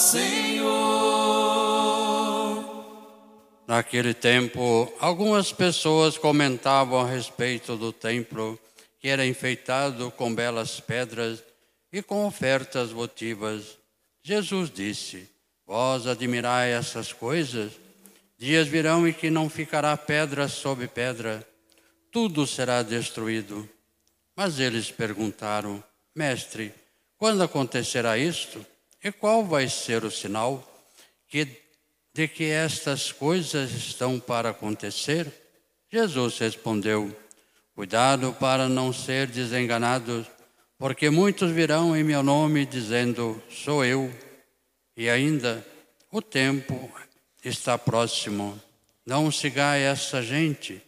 Senhor. Naquele tempo, algumas pessoas comentavam a respeito do templo, que era enfeitado com belas pedras e com ofertas votivas. Jesus disse: Vós admirai essas coisas? Dias virão em que não ficará pedra sobre pedra, tudo será destruído. Mas eles perguntaram: Mestre, quando acontecerá isto? E qual vai ser o sinal que, de que estas coisas estão para acontecer? Jesus respondeu: Cuidado para não ser desenganados, porque muitos virão em meu nome dizendo: Sou eu. E ainda, o tempo está próximo. Não sigai essa gente.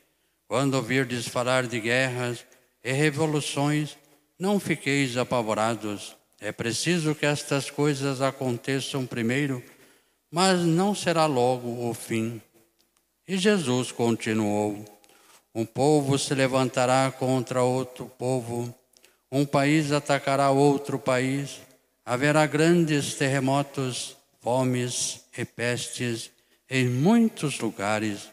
Quando ouvirdes falar de guerras e revoluções, não fiqueis apavorados. É preciso que estas coisas aconteçam primeiro, mas não será logo o fim. E Jesus continuou: Um povo se levantará contra outro povo, um país atacará outro país, haverá grandes terremotos, fomes e pestes em muitos lugares.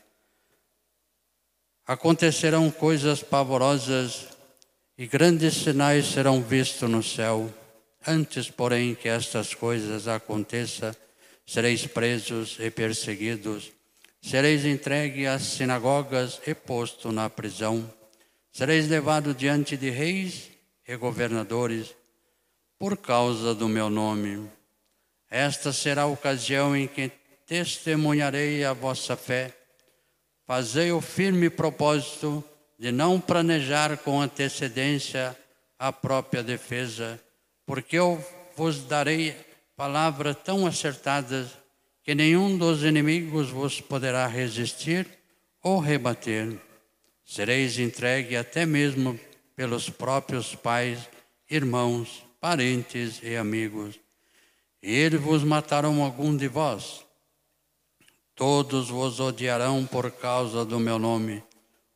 Acontecerão coisas pavorosas e grandes sinais serão vistos no céu. Antes, porém, que estas coisas aconteçam, sereis presos e perseguidos, sereis entregue às sinagogas e posto na prisão, sereis levado diante de reis e governadores por causa do meu nome. Esta será a ocasião em que testemunharei a vossa fé. Fazei o firme propósito de não planejar com antecedência a própria defesa, porque eu vos darei palavras tão acertadas que nenhum dos inimigos vos poderá resistir ou rebater. Sereis entregue até mesmo pelos próprios pais, irmãos, parentes e amigos. E eles vos matarão algum de vós. Todos vos odiarão por causa do meu nome,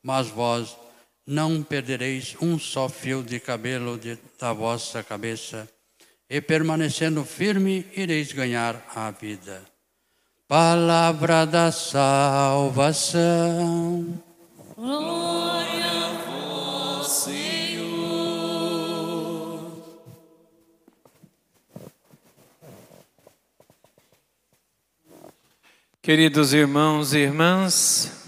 mas vós não perdereis um só fio de cabelo de, da vossa cabeça, e permanecendo firme, ireis ganhar a vida. Palavra da salvação. Glória a vós, Senhor. Queridos irmãos e irmãs,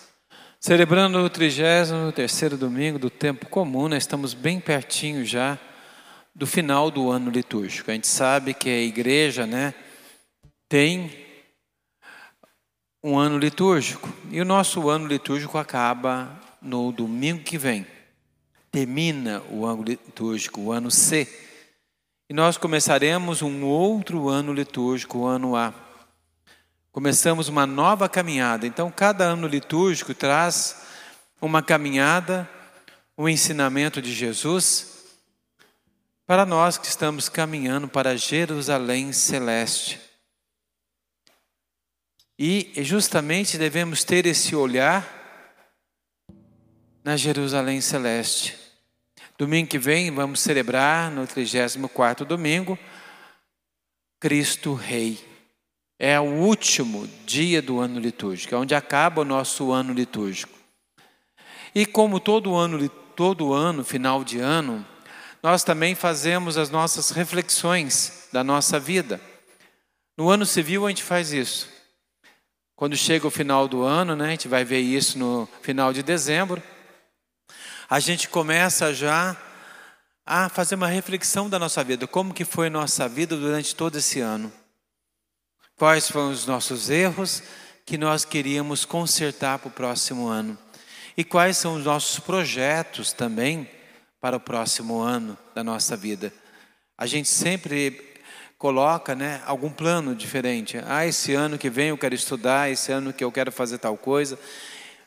celebrando o 33 domingo do tempo comum, nós estamos bem pertinho já do final do ano litúrgico. A gente sabe que a igreja, né, tem um ano litúrgico e o nosso ano litúrgico acaba no domingo que vem. Termina o ano litúrgico, o ano C. E nós começaremos um outro ano litúrgico, o ano A. Começamos uma nova caminhada. Então, cada ano litúrgico traz uma caminhada, um ensinamento de Jesus para nós que estamos caminhando para Jerusalém celeste. E justamente devemos ter esse olhar na Jerusalém celeste. Domingo que vem vamos celebrar no 34º domingo Cristo Rei. É o último dia do ano litúrgico, é onde acaba o nosso ano litúrgico. E como todo ano, todo ano, final de ano, nós também fazemos as nossas reflexões da nossa vida. No ano civil a gente faz isso. Quando chega o final do ano, né, a gente vai ver isso no final de dezembro, a gente começa já a fazer uma reflexão da nossa vida, como que foi a nossa vida durante todo esse ano. Quais foram os nossos erros que nós queríamos consertar para o próximo ano? E quais são os nossos projetos também para o próximo ano da nossa vida? A gente sempre coloca né, algum plano diferente. Ah, esse ano que vem eu quero estudar, esse ano que eu quero fazer tal coisa.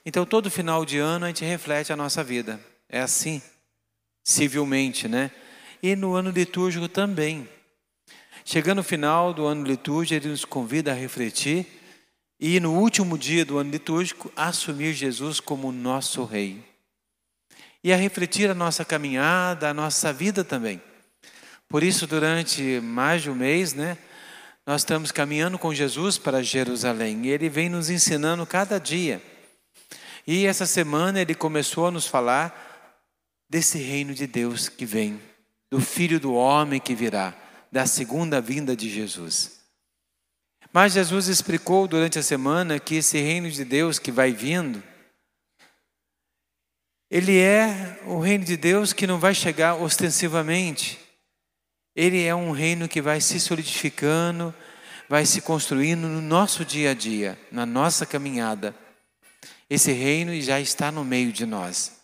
Então, todo final de ano a gente reflete a nossa vida. É assim, civilmente, né? E no ano litúrgico também. Chegando no final do ano litúrgico, ele nos convida a refletir e, no último dia do ano litúrgico, assumir Jesus como nosso Rei. E a refletir a nossa caminhada, a nossa vida também. Por isso, durante mais de um mês, né, nós estamos caminhando com Jesus para Jerusalém e ele vem nos ensinando cada dia. E essa semana ele começou a nos falar desse reino de Deus que vem, do Filho do Homem que virá, da segunda vinda de Jesus. Mas Jesus explicou durante a semana que esse reino de Deus que vai vindo, ele é o reino de Deus que não vai chegar ostensivamente. Ele é um reino que vai se solidificando, vai se construindo no nosso dia a dia, na nossa caminhada. Esse reino já está no meio de nós.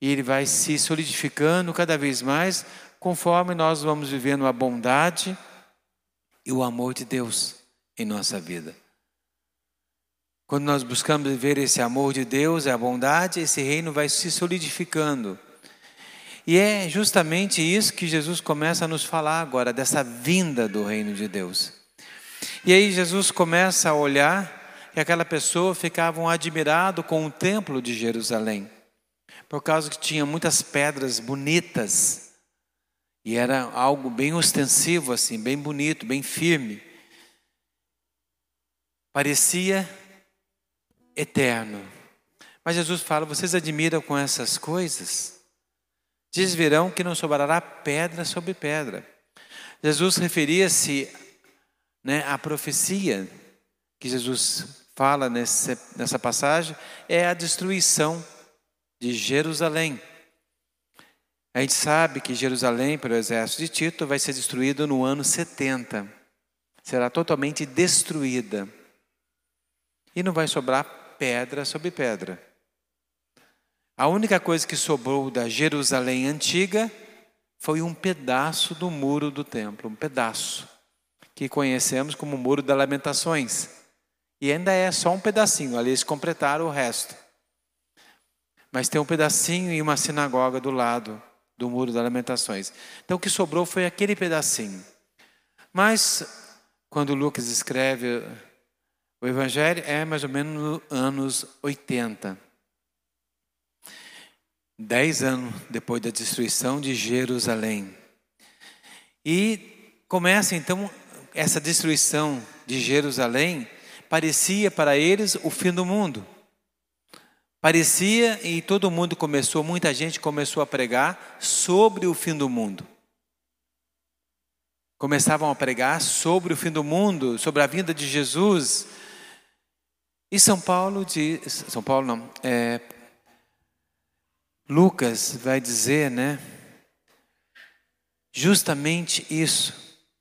E ele vai se solidificando cada vez mais conforme nós vamos vivendo a bondade e o amor de Deus em nossa vida. Quando nós buscamos viver esse amor de Deus, a bondade, esse reino vai se solidificando. E é justamente isso que Jesus começa a nos falar agora, dessa vinda do reino de Deus. E aí Jesus começa a olhar que aquela pessoa ficava admirado com o templo de Jerusalém, por causa que tinha muitas pedras bonitas, e era algo bem ostensivo assim, bem bonito, bem firme. Parecia eterno. Mas Jesus fala: vocês admiram com essas coisas? Diz que não sobrará pedra sobre pedra. Jesus referia-se né, à profecia que Jesus fala nessa passagem, é a destruição de Jerusalém. A gente sabe que Jerusalém, pelo exército de Tito, vai ser destruído no ano 70. Será totalmente destruída. E não vai sobrar pedra sobre pedra. A única coisa que sobrou da Jerusalém antiga foi um pedaço do muro do templo, um pedaço, que conhecemos como o Muro das Lamentações. E ainda é só um pedacinho, ali eles completaram o resto. Mas tem um pedacinho e uma sinagoga do lado do Muro das Lamentações. Então o que sobrou foi aquele pedacinho. Mas, quando Lucas escreve o Evangelho, é mais ou menos nos anos 80. Dez anos depois da destruição de Jerusalém. E começa então essa destruição de Jerusalém, parecia para eles o fim do mundo. Parecia e todo mundo começou, muita gente começou a pregar sobre o fim do mundo. Começavam a pregar sobre o fim do mundo, sobre a vinda de Jesus. E São Paulo diz, São Paulo não, é, Lucas vai dizer, né? Justamente isso.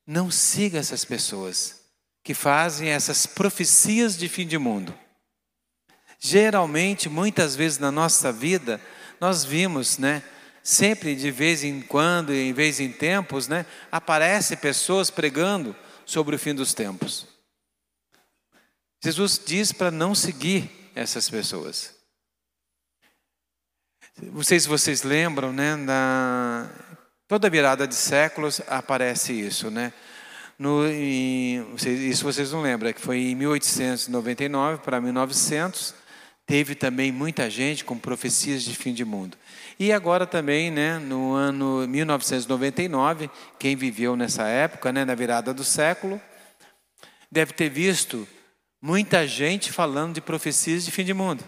Não siga essas pessoas que fazem essas profecias de fim de mundo. Geralmente, muitas vezes na nossa vida, nós vimos, né? Sempre de vez em quando, em vez em tempos, né? Aparecem pessoas pregando sobre o fim dos tempos. Jesus diz para não seguir essas pessoas. Não sei se vocês lembram, né? Na toda virada de séculos aparece isso, né? No, em, isso vocês não lembram, é que foi em 1899 para 1900, teve também muita gente com profecias de fim de mundo. E agora também, né, no ano 1999, quem viveu nessa época, né, na virada do século, deve ter visto muita gente falando de profecias de fim de mundo.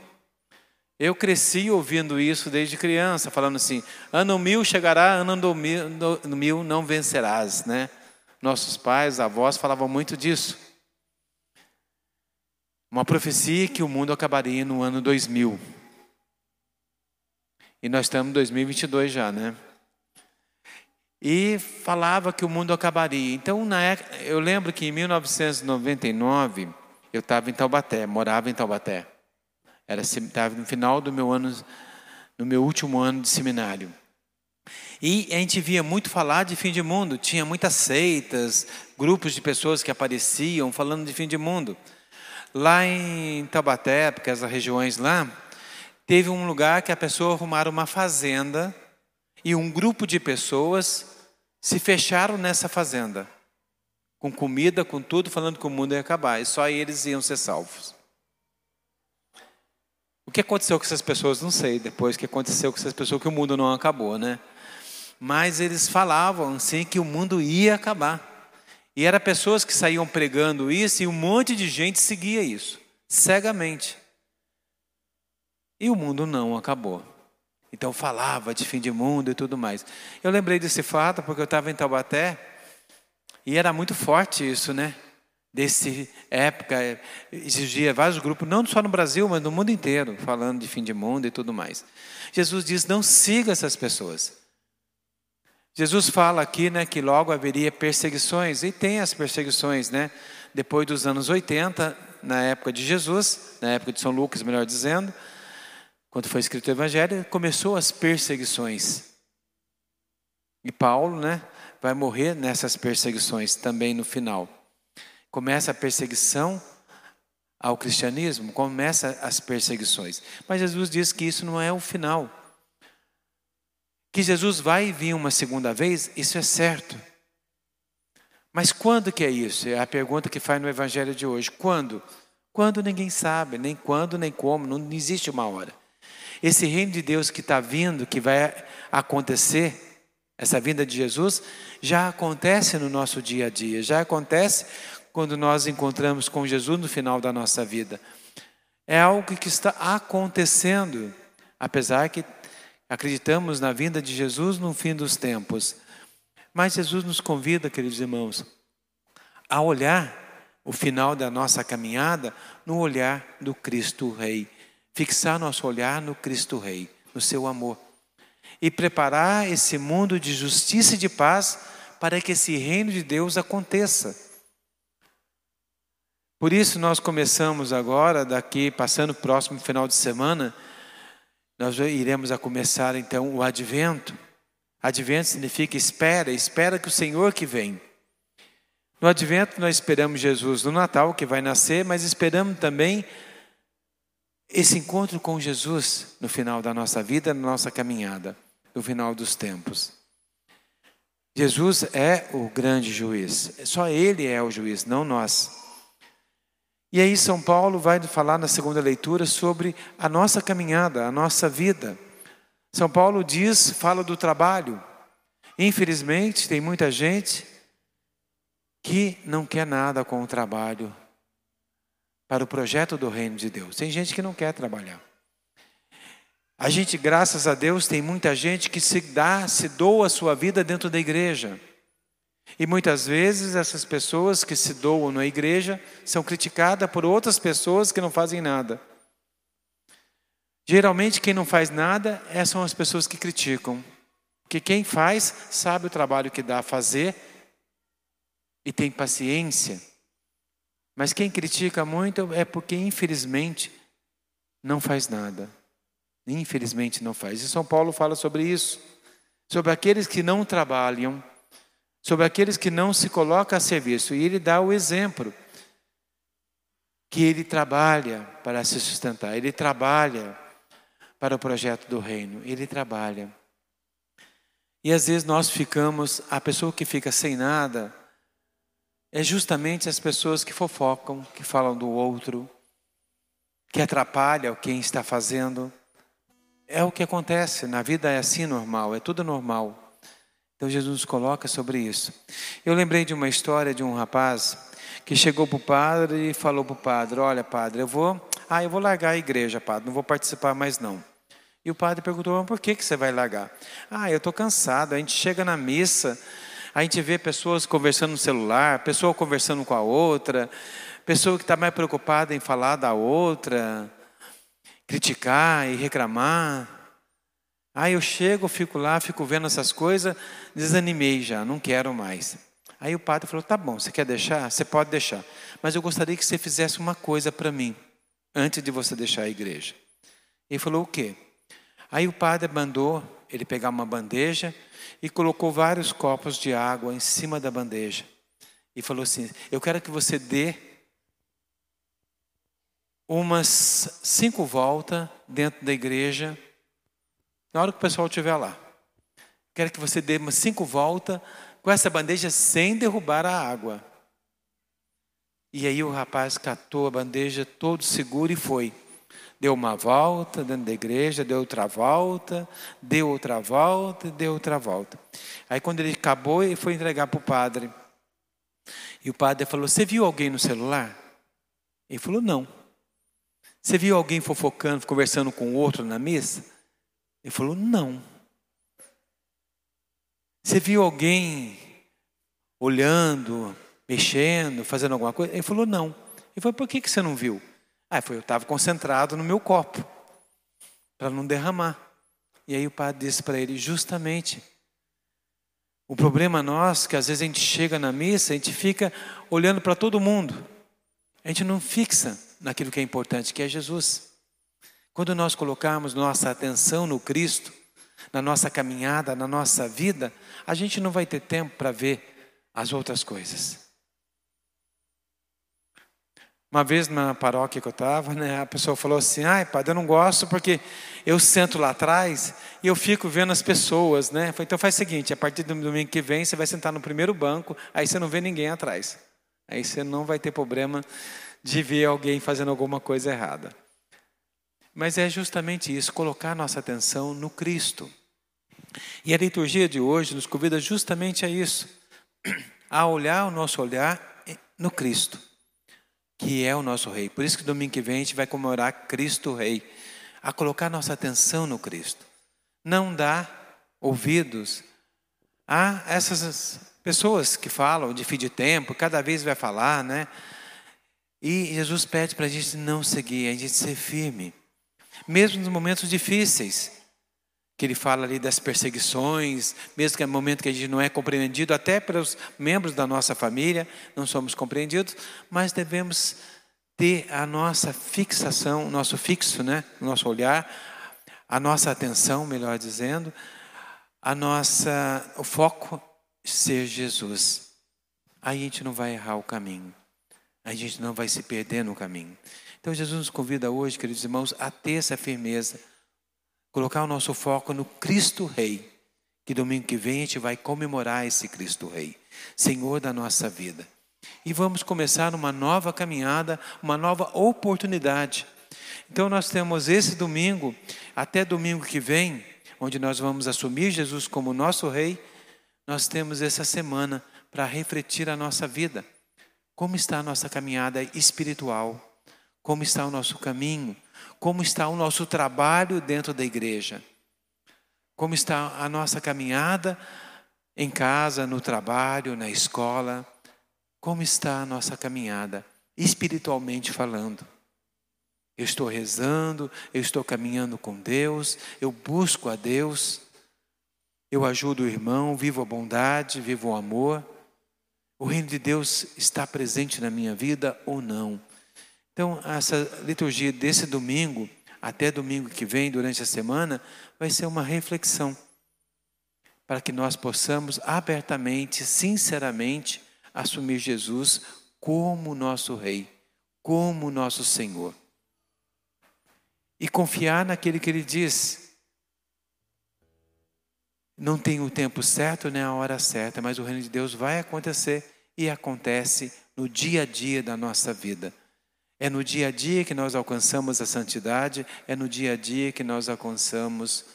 Eu cresci ouvindo isso desde criança, falando assim: ano mil chegará, ano mil, mil não vencerás, né? Nossos pais, avós falavam muito disso. Uma profecia que o mundo acabaria no ano 2000. E nós estamos em 2022 já, né? E falava que o mundo acabaria. Então, na época, eu lembro que em 1999 eu estava em Taubaté, morava em Taubaté. Era estava no final do meu ano, no meu último ano de seminário. E a gente via muito falar de fim de mundo, tinha muitas seitas, grupos de pessoas que apareciam falando de fim de mundo. Lá em Taubaté, porque as regiões lá, teve um lugar que a pessoa arrumaram uma fazenda e um grupo de pessoas se fecharam nessa fazenda, com comida, com tudo, falando que o mundo ia acabar, e só eles iam ser salvos. O que aconteceu com essas pessoas? Não sei. Depois que aconteceu com essas pessoas, que o mundo não acabou, né? Mas eles falavam assim que o mundo ia acabar. E eram pessoas que saíam pregando isso e um monte de gente seguia isso, cegamente. E o mundo não acabou. Então falava de fim de mundo e tudo mais. Eu lembrei desse fato porque eu estava em Taubaté e era muito forte isso, né? Desse época, exigia vários grupos, não só no Brasil, mas no mundo inteiro, falando de fim de mundo e tudo mais. Jesus diz: não siga essas pessoas. Jesus fala aqui né, que logo haveria perseguições, e tem as perseguições, né? Depois dos anos 80, na época de Jesus, na época de São Lucas, melhor dizendo, quando foi escrito o Evangelho, começou as perseguições. E Paulo, né, vai morrer nessas perseguições também no final. Começa a perseguição ao cristianismo, começa as perseguições. Mas Jesus diz que isso não é o final. Que Jesus vai vir uma segunda vez, isso é certo. Mas quando que é isso? É a pergunta que faz no evangelho de hoje. Quando? Quando ninguém sabe, nem quando, nem como, não existe uma hora. Esse reino de Deus que está vindo, que vai acontecer, essa vinda de Jesus, já acontece no nosso dia a dia, já acontece quando nós encontramos com Jesus no final da nossa vida. É algo que está acontecendo, apesar que acreditamos na vinda de Jesus no fim dos tempos. Mas Jesus nos convida, queridos irmãos, a olhar o final da nossa caminhada no olhar do Cristo Rei fixar nosso olhar no Cristo Rei, no seu amor, e preparar esse mundo de justiça e de paz para que esse reino de Deus aconteça. Por isso nós começamos agora, daqui, passando o próximo final de semana, nós iremos a começar então o advento. Advento significa espera, espera que o Senhor que vem. No advento nós esperamos Jesus no Natal que vai nascer, mas esperamos também esse encontro com Jesus no final da nossa vida, na nossa caminhada, no final dos tempos. Jesus é o grande juiz, só Ele é o juiz, não nós. E aí, São Paulo vai falar na segunda leitura sobre a nossa caminhada, a nossa vida. São Paulo diz, fala do trabalho. Infelizmente, tem muita gente que não quer nada com o trabalho, para o projeto do reino de Deus. Tem gente que não quer trabalhar. A gente, graças a Deus, tem muita gente que se dá, se doa a sua vida dentro da igreja. E muitas vezes essas pessoas que se doam na igreja são criticadas por outras pessoas que não fazem nada. Geralmente quem não faz nada é, são as pessoas que criticam. Porque quem faz sabe o trabalho que dá a fazer e tem paciência mas quem critica muito é porque, infelizmente, não faz nada. Infelizmente não faz. E São Paulo fala sobre isso. Sobre aqueles que não trabalham, sobre aqueles que não se colocam a serviço. E ele dá o exemplo que ele trabalha para se sustentar, ele trabalha para o projeto do reino, ele trabalha. E às vezes nós ficamos, a pessoa que fica sem nada, é justamente as pessoas que fofocam, que falam do outro, que atrapalham quem está fazendo. É o que acontece, na vida é assim normal, é tudo normal. Então Jesus nos coloca sobre isso. Eu lembrei de uma história de um rapaz que chegou para o padre e falou para o padre: Olha, padre, eu vou, ah, eu vou largar a igreja, padre, não vou participar mais não. E o padre perguntou: Por que, que você vai largar? Ah, eu estou cansado. A gente chega na missa, a gente vê pessoas conversando no celular, pessoa conversando com a outra, pessoa que está mais preocupada em falar da outra, criticar e reclamar. Aí eu chego, fico lá, fico vendo essas coisas, desanimei já, não quero mais. Aí o padre falou: tá bom, você quer deixar? Você pode deixar. Mas eu gostaria que você fizesse uma coisa para mim, antes de você deixar a igreja. Ele falou: o quê? Aí o padre mandou ele pegar uma bandeja e colocou vários copos de água em cima da bandeja. E falou assim: Eu quero que você dê umas cinco voltas dentro da igreja, na hora que o pessoal estiver lá. Quero que você dê umas cinco voltas com essa bandeja sem derrubar a água. E aí o rapaz catou a bandeja todo seguro e foi. Deu uma volta dentro da igreja, deu outra volta, deu outra volta, deu outra volta. Aí quando ele acabou, ele foi entregar para o padre. E o padre falou: Você viu alguém no celular? Ele falou: Não. Você viu alguém fofocando, conversando com outro na mesa? Ele falou: Não. Você viu alguém olhando, mexendo, fazendo alguma coisa? Ele falou: Não. Ele falou: Por que você não viu? Ah, foi, eu estava concentrado no meu copo, para não derramar. E aí o padre disse para ele: Justamente. O problema nosso é que às vezes a gente chega na missa, a gente fica olhando para todo mundo. A gente não fixa naquilo que é importante, que é Jesus. Quando nós colocarmos nossa atenção no Cristo, na nossa caminhada, na nossa vida, a gente não vai ter tempo para ver as outras coisas. Uma vez na paróquia que eu estava, né, a pessoa falou assim: ai, padre, eu não gosto porque eu sento lá atrás e eu fico vendo as pessoas, né? Falei, então faz o seguinte: a partir do domingo que vem, você vai sentar no primeiro banco, aí você não vê ninguém atrás. Aí você não vai ter problema de ver alguém fazendo alguma coisa errada. Mas é justamente isso, colocar nossa atenção no Cristo. E a liturgia de hoje nos convida justamente a isso, a olhar o nosso olhar no Cristo, que é o nosso Rei. Por isso que domingo que vem a gente vai comemorar Cristo Rei, a colocar nossa atenção no Cristo. Não dar ouvidos a essas pessoas que falam de fim de tempo, cada vez vai falar, né? E Jesus pede para a gente não seguir, a gente ser firme, mesmo nos momentos difíceis, que ele fala ali das perseguições, mesmo que é um momento que a gente não é compreendido, até pelos membros da nossa família, não somos compreendidos, mas devemos ter a nossa fixação, nosso fixo, né, o nosso olhar, a nossa atenção, melhor dizendo, a nossa, o foco ser Jesus. Aí a gente não vai errar o caminho a gente não vai se perder no caminho. Então Jesus nos convida hoje, queridos irmãos, a ter essa firmeza, colocar o nosso foco no Cristo Rei, que domingo que vem a gente vai comemorar esse Cristo Rei, Senhor da nossa vida. E vamos começar uma nova caminhada, uma nova oportunidade. Então nós temos esse domingo, até domingo que vem, onde nós vamos assumir Jesus como nosso Rei, nós temos essa semana para refletir a nossa vida. Como está a nossa caminhada espiritual? Como está o nosso caminho? Como está o nosso trabalho dentro da igreja? Como está a nossa caminhada em casa, no trabalho, na escola? Como está a nossa caminhada espiritualmente falando? Eu estou rezando, eu estou caminhando com Deus, eu busco a Deus, eu ajudo o irmão, vivo a bondade, vivo o amor. O reino de Deus está presente na minha vida ou não? Então, essa liturgia desse domingo, até domingo que vem, durante a semana, vai ser uma reflexão para que nós possamos abertamente, sinceramente, assumir Jesus como nosso Rei, como nosso Senhor. E confiar naquele que Ele diz, não tem o tempo certo nem a hora certa, mas o reino de Deus vai acontecer e acontece no dia a dia da nossa vida. É no dia a dia que nós alcançamos a santidade, é no dia a dia que nós alcançamos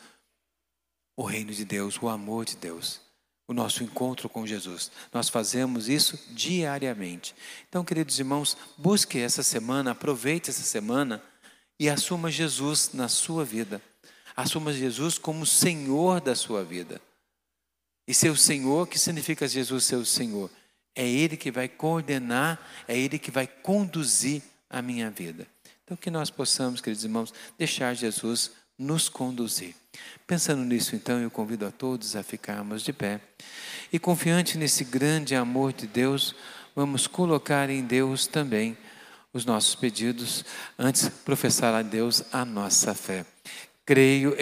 o reino de Deus, o amor de Deus, o nosso encontro com Jesus. Nós fazemos isso diariamente. Então, queridos irmãos, busque essa semana, aproveite essa semana e assuma Jesus na sua vida. Assuma Jesus como Senhor da sua vida. E seu Senhor, que significa Jesus ser o Senhor? É Ele que vai coordenar, é Ele que vai conduzir a minha vida. Então, que nós possamos, queridos irmãos, deixar Jesus nos conduzir. Pensando nisso, então, eu convido a todos a ficarmos de pé. E confiante nesse grande amor de Deus, vamos colocar em Deus também os nossos pedidos, antes professar a Deus a nossa fé. Creio